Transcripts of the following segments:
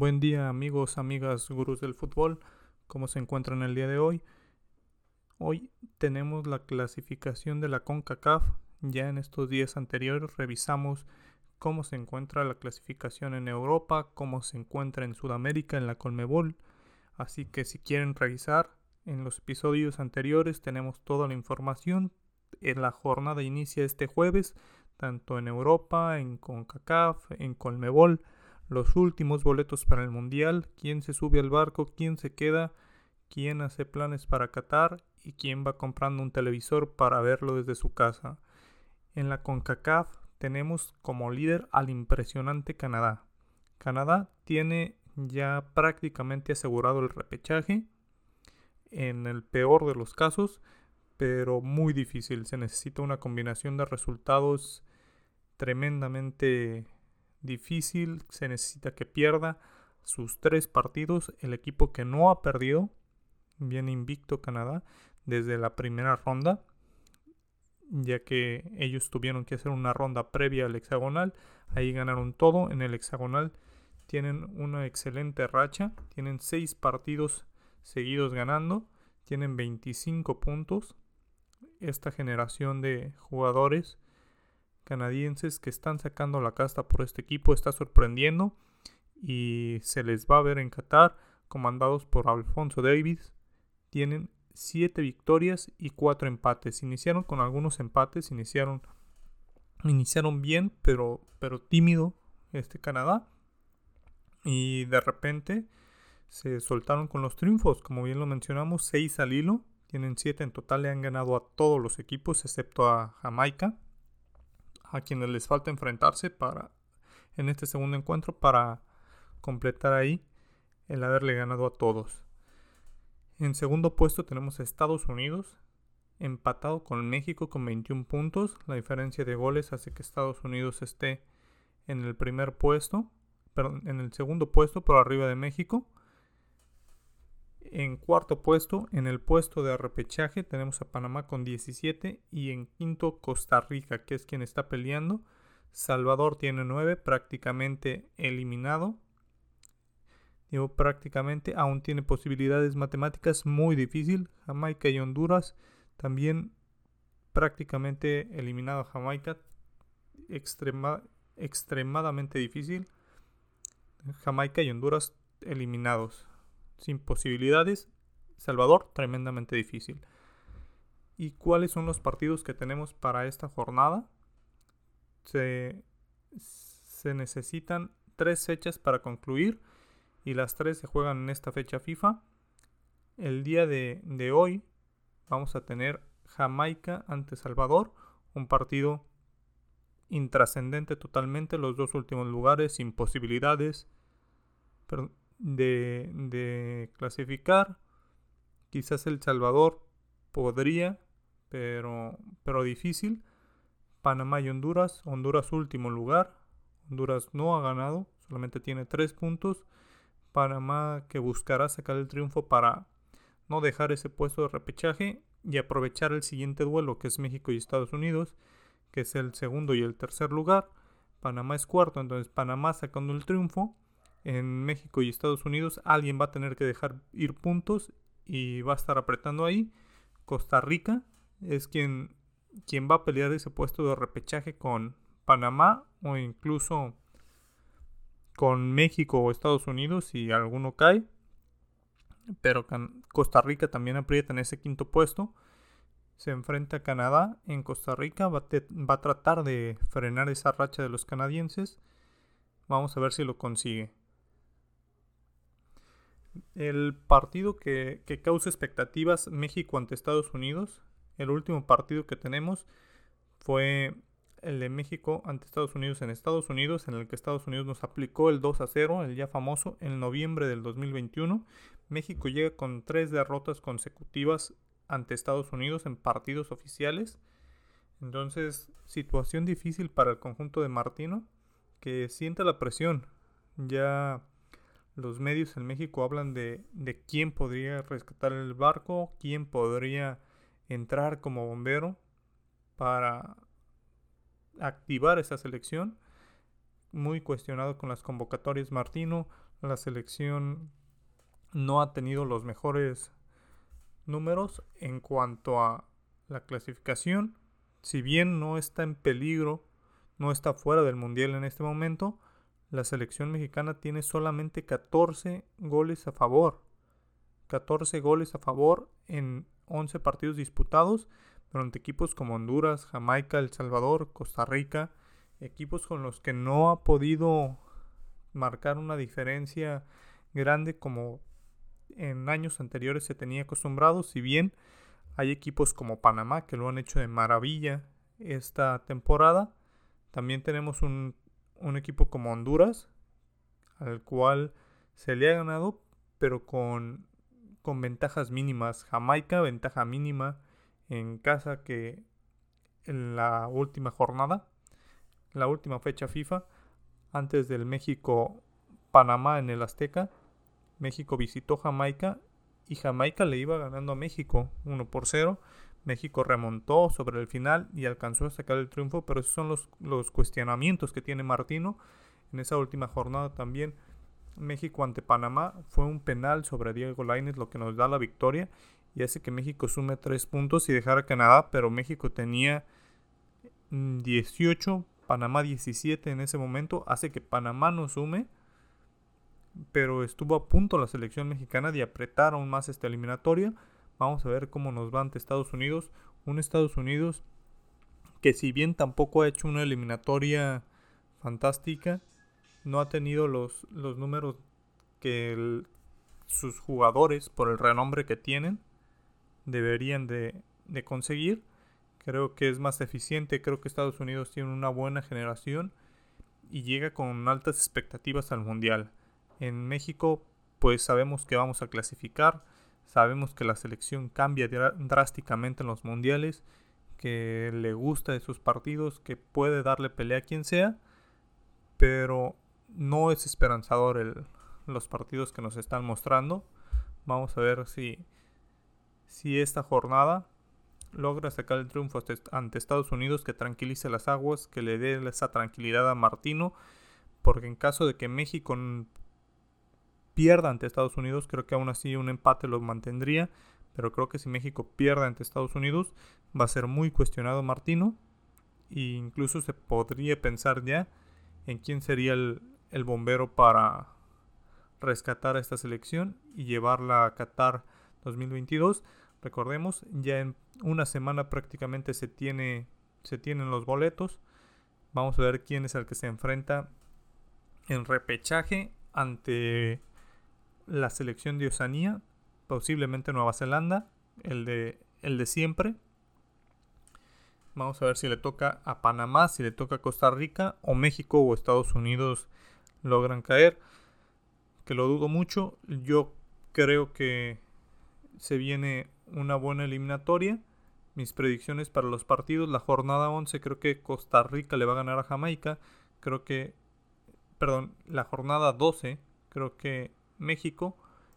Buen día amigos, amigas, gurús del fútbol. ¿Cómo se encuentran el día de hoy? Hoy tenemos la clasificación de la CONCACAF. Ya en estos días anteriores revisamos cómo se encuentra la clasificación en Europa, cómo se encuentra en Sudamérica, en la Colmebol. Así que si quieren revisar, en los episodios anteriores tenemos toda la información. En la jornada inicia este jueves, tanto en Europa, en CONCACAF, en Colmebol los últimos boletos para el Mundial, quién se sube al barco, quién se queda, quién hace planes para Qatar y quién va comprando un televisor para verlo desde su casa. En la CONCACAF tenemos como líder al impresionante Canadá. Canadá tiene ya prácticamente asegurado el repechaje en el peor de los casos, pero muy difícil. Se necesita una combinación de resultados tremendamente difícil, se necesita que pierda sus tres partidos. El equipo que no ha perdido, viene invicto Canadá desde la primera ronda, ya que ellos tuvieron que hacer una ronda previa al hexagonal. Ahí ganaron todo. En el hexagonal tienen una excelente racha, tienen seis partidos seguidos ganando, tienen 25 puntos. Esta generación de jugadores canadienses que están sacando la casta por este equipo está sorprendiendo y se les va a ver en Qatar comandados por Alfonso Davis. Tienen 7 victorias y 4 empates. Iniciaron con algunos empates, iniciaron, iniciaron bien, pero, pero tímido este Canadá. Y de repente se soltaron con los triunfos, como bien lo mencionamos, 6 al hilo. Tienen 7 en total, le han ganado a todos los equipos excepto a Jamaica a quienes les falta enfrentarse para en este segundo encuentro para completar ahí el haberle ganado a todos. En segundo puesto tenemos a Estados Unidos, empatado con México con 21 puntos. La diferencia de goles hace que Estados Unidos esté en el primer puesto, perdón, en el segundo puesto por arriba de México. En cuarto puesto, en el puesto de arrepechaje, tenemos a Panamá con 17 y en quinto Costa Rica, que es quien está peleando. Salvador tiene 9, prácticamente eliminado. Digo prácticamente, aún tiene posibilidades matemáticas muy difícil. Jamaica y Honduras también prácticamente eliminado Jamaica. extremadamente difícil. Jamaica y Honduras eliminados sin posibilidades. Salvador, tremendamente difícil. ¿Y cuáles son los partidos que tenemos para esta jornada? Se, necesitan tres fechas para concluir y las tres se juegan en esta fecha FIFA. El día de, de hoy vamos a tener Jamaica ante Salvador, un partido intrascendente totalmente, los dos últimos lugares, sin posibilidades, de, clasificar. Quizás El Salvador podría, pero, pero difícil. Panamá y Honduras. Honduras último lugar. Honduras no ha ganado, solamente tiene tres puntos. Panamá que buscará sacar el triunfo para no dejar ese puesto de repechaje y aprovechar el siguiente duelo que es México y Estados Unidos, que es el segundo y el tercer lugar. Panamá es cuarto, entonces Panamá sacando el triunfo en México y Estados Unidos, alguien va a tener que dejar ir puntos y va a estar apretando ahí. Costa Rica es quien, quien va a pelear ese puesto de repechaje con Panamá o incluso con México o Estados Unidos si alguno cae. Pero Costa Rica también aprieta en ese quinto puesto. Se enfrenta a Canadá en Costa Rica. Va, va a tratar de frenar esa racha de los canadienses. Vamos a ver si lo consigue. El partido que, causa expectativas México ante Estados Unidos, el último partido que tenemos fue el de México ante Estados Unidos en Estados Unidos, en el que Estados Unidos nos aplicó el 2 a 0, el ya famoso, en noviembre del 2021. México llega con tres derrotas consecutivas ante Estados Unidos en partidos oficiales. Entonces, situación difícil para el conjunto de Martino, que siente la presión. Ya los medios en México hablan de, quién podría rescatar el barco, quién podría entrar como bombero para activar esa selección. Muy cuestionado con las convocatorias Martino. la selección no ha tenido los mejores números en cuanto a la clasificación. Si bien no está en peligro, no está fuera del mundial en este momento, la selección mexicana tiene solamente 14 goles a favor. 14 goles a favor en 11 partidos disputados, pero ante equipos como Honduras, Jamaica, El Salvador, Costa Rica, equipos con los que no ha podido marcar una diferencia grande como en años anteriores se tenía acostumbrado, si bien hay equipos como Panamá que lo han hecho de maravilla esta temporada, también tenemos un, un equipo como Honduras, al cual se le ha ganado, pero con, con ventajas mínimas. Jamaica, ventaja mínima en casa que en la última jornada, la última fecha FIFA, antes del México-Panamá en el Azteca, México visitó Jamaica y Jamaica le iba ganando a México 1 por 0. México remontó sobre el final y alcanzó a sacar el triunfo, pero esos son los, los cuestionamientos que tiene Martino. En esa última jornada también México ante Panamá fue un penal sobre Diego Lainez lo que nos da la victoria y hace que México sume 3 puntos y dejara a Canadá, pero México tenía 18, Panamá 17 en ese momento, hace que Panamá no sume pero estuvo a punto la selección mexicana de apretar aún más esta eliminatoria. Vamos a ver cómo nos va ante Estados Unidos. Un Estados Unidos que si bien tampoco ha hecho una eliminatoria fantástica, no ha tenido los, los números que sus jugadores, por el renombre que tienen, deberían de, de conseguir. Creo que es más eficiente, creo que Estados Unidos tiene una buena generación y llega con altas expectativas al Mundial. En México, pues sabemos que vamos a clasificar, sabemos que la selección cambia drásticamente en los mundiales, que le gusta de sus partidos, que puede darle pelea a quien sea, pero no es esperanzador el, los partidos que nos están mostrando. Vamos a ver si, si esta jornada logra sacar el triunfo ante Estados Unidos que tranquilice las aguas, que le dé esa tranquilidad a Martino, porque en caso de que México pierda ante Estados Unidos, creo que aún así un empate lo mantendría. Pero creo que si México pierde ante Estados Unidos, va a ser muy cuestionado Martino. E incluso se podría pensar ya en quién sería el, el bombero para rescatar a esta selección y llevarla a Qatar 2022. Recordemos, ya en una semana prácticamente se, tiene, se tienen los boletos. Vamos a ver quién es el que se enfrenta en repechaje ante la selección de Oceanía, posiblemente Nueva Zelanda, el de, el de siempre. Vamos a ver si le toca a Panamá, si le toca a Costa Rica, o México o Estados Unidos logran caer. Que lo dudo mucho. Yo creo que se viene una buena eliminatoria. Mis predicciones para los partidos, la jornada 11 creo que Costa Rica le va a ganar a Jamaica. Creo que, perdón, la jornada 12 creo que México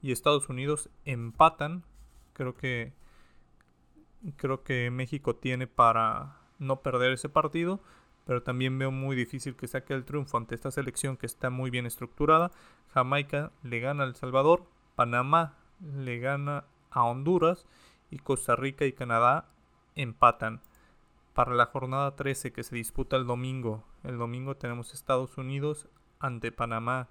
y Estados Unidos empatan. Creo que creo que México tiene para no perder ese partido, pero también veo muy difícil que saque el triunfo ante esta selección que está muy bien estructurada. Jamaica le gana a El Salvador, Panamá le gana a Honduras y Costa Rica y Canadá empatan. Para la jornada 13 que se disputa el domingo, el domingo tenemos Estados Unidos ante Panamá,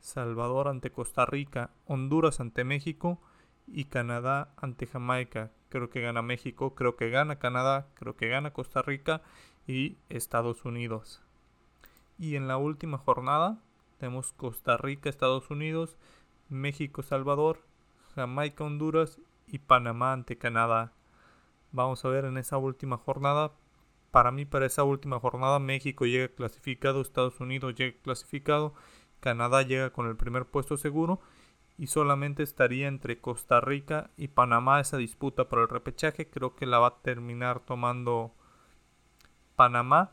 Salvador ante Costa Rica, Honduras ante México y Canadá ante Jamaica. Creo que gana México, creo que gana Canadá, creo que gana Costa Rica y Estados Unidos. Y en la última jornada tenemos Costa Rica, Estados Unidos, México, Salvador, Jamaica, Honduras y Panamá ante Canadá. Vamos a ver en esa última jornada. Para mí, para esa última jornada, México llega clasificado, Estados Unidos llega clasificado Canadá llega con el primer puesto seguro y solamente estaría entre Costa Rica y Panamá esa disputa por el repechaje. Creo que la va a terminar tomando Panamá.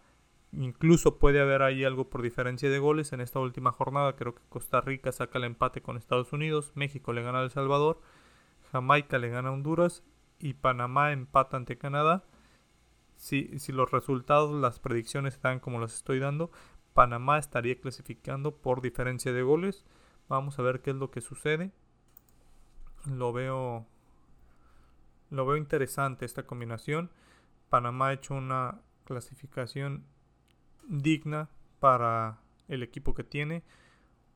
Incluso puede haber ahí algo por diferencia de goles en esta última jornada. Creo que Costa Rica saca el empate con Estados Unidos, México le gana a El Salvador, Jamaica le gana a Honduras y Panamá empata ante Canadá. Si, si los resultados, las predicciones están como las estoy dando, Panamá estaría clasificando por diferencia de goles. Vamos a ver qué es lo que sucede. Lo veo lo veo interesante esta combinación. Panamá ha hecho una clasificación digna para el equipo que tiene.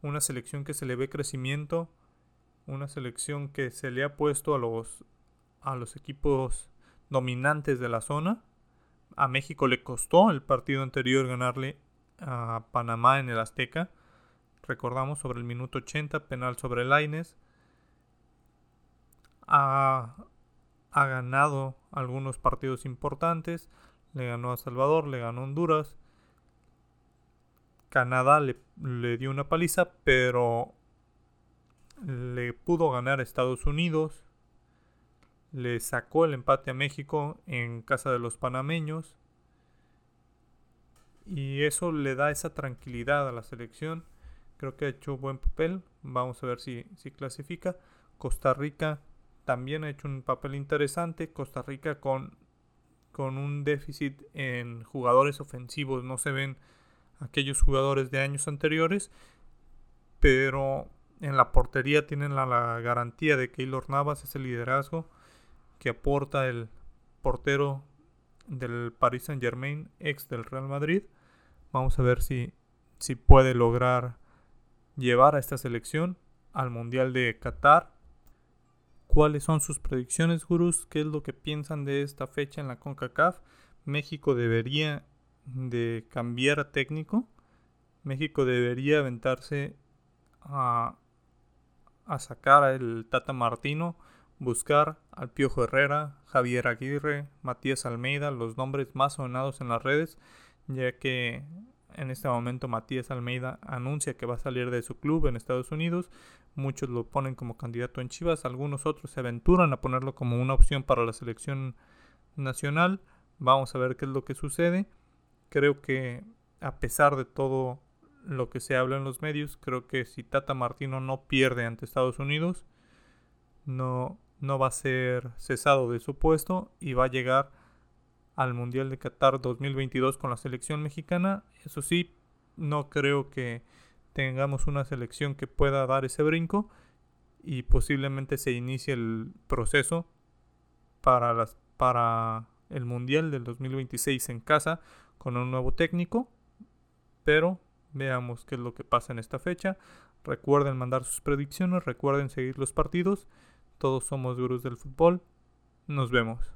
Una selección que se le ve crecimiento. Una selección que se le ha puesto a los, a los equipos dominantes de la zona. A México le costó el partido anterior ganarle a Panamá en el Azteca. Recordamos sobre el minuto 80, penal sobre Laines. Ha, ha ganado algunos partidos importantes. Le ganó a Salvador, le ganó a Honduras. Canadá le, le, dio una paliza, pero le pudo ganar a Estados Unidos. Le sacó el empate a México en casa de los panameños. Y eso le da esa tranquilidad a la selección. Creo que ha hecho buen papel. Vamos a ver si, si clasifica. Costa Rica también ha hecho un papel interesante. Costa Rica con, con un déficit en jugadores ofensivos. No se ven aquellos jugadores de años anteriores. Pero en la portería tienen la, garantía de que Keylor Navas, ese liderazgo que aporta el portero del Paris Saint Germain, ex del Real Madrid. Vamos a ver si, si puede lograr llevar a esta selección al Mundial de Qatar cuáles son sus predicciones, gurús, qué es lo que piensan de esta fecha en la CONCACAF. México debería de cambiar a técnico. México debería aventarse a, a sacar al Tata Martino, buscar al Piojo Herrera, Javier Aguirre, Matías Almeida, los nombres más sonados en las redes, ya que en este momento Matías Almeida anuncia que va a salir de su club en Estados Unidos. Muchos lo ponen como candidato en Chivas, algunos otros se aventuran a ponerlo como una opción para la selección nacional. Vamos a ver qué es lo que sucede. Creo que a pesar de todo lo que se habla en los medios, creo que si Tata Martino no pierde ante Estados Unidos, no, no va a ser cesado de su puesto y va a llegar al Mundial de Qatar 2022 con la selección mexicana. Eso sí, no creo que tengamos una selección que pueda dar ese brinco y posiblemente se inicie el proceso para, las, para el Mundial del 2026 en casa con un nuevo técnico. Pero veamos qué es lo que pasa en esta fecha. Recuerden mandar sus predicciones, recuerden seguir los partidos. Todos somos gurús del fútbol. Nos vemos.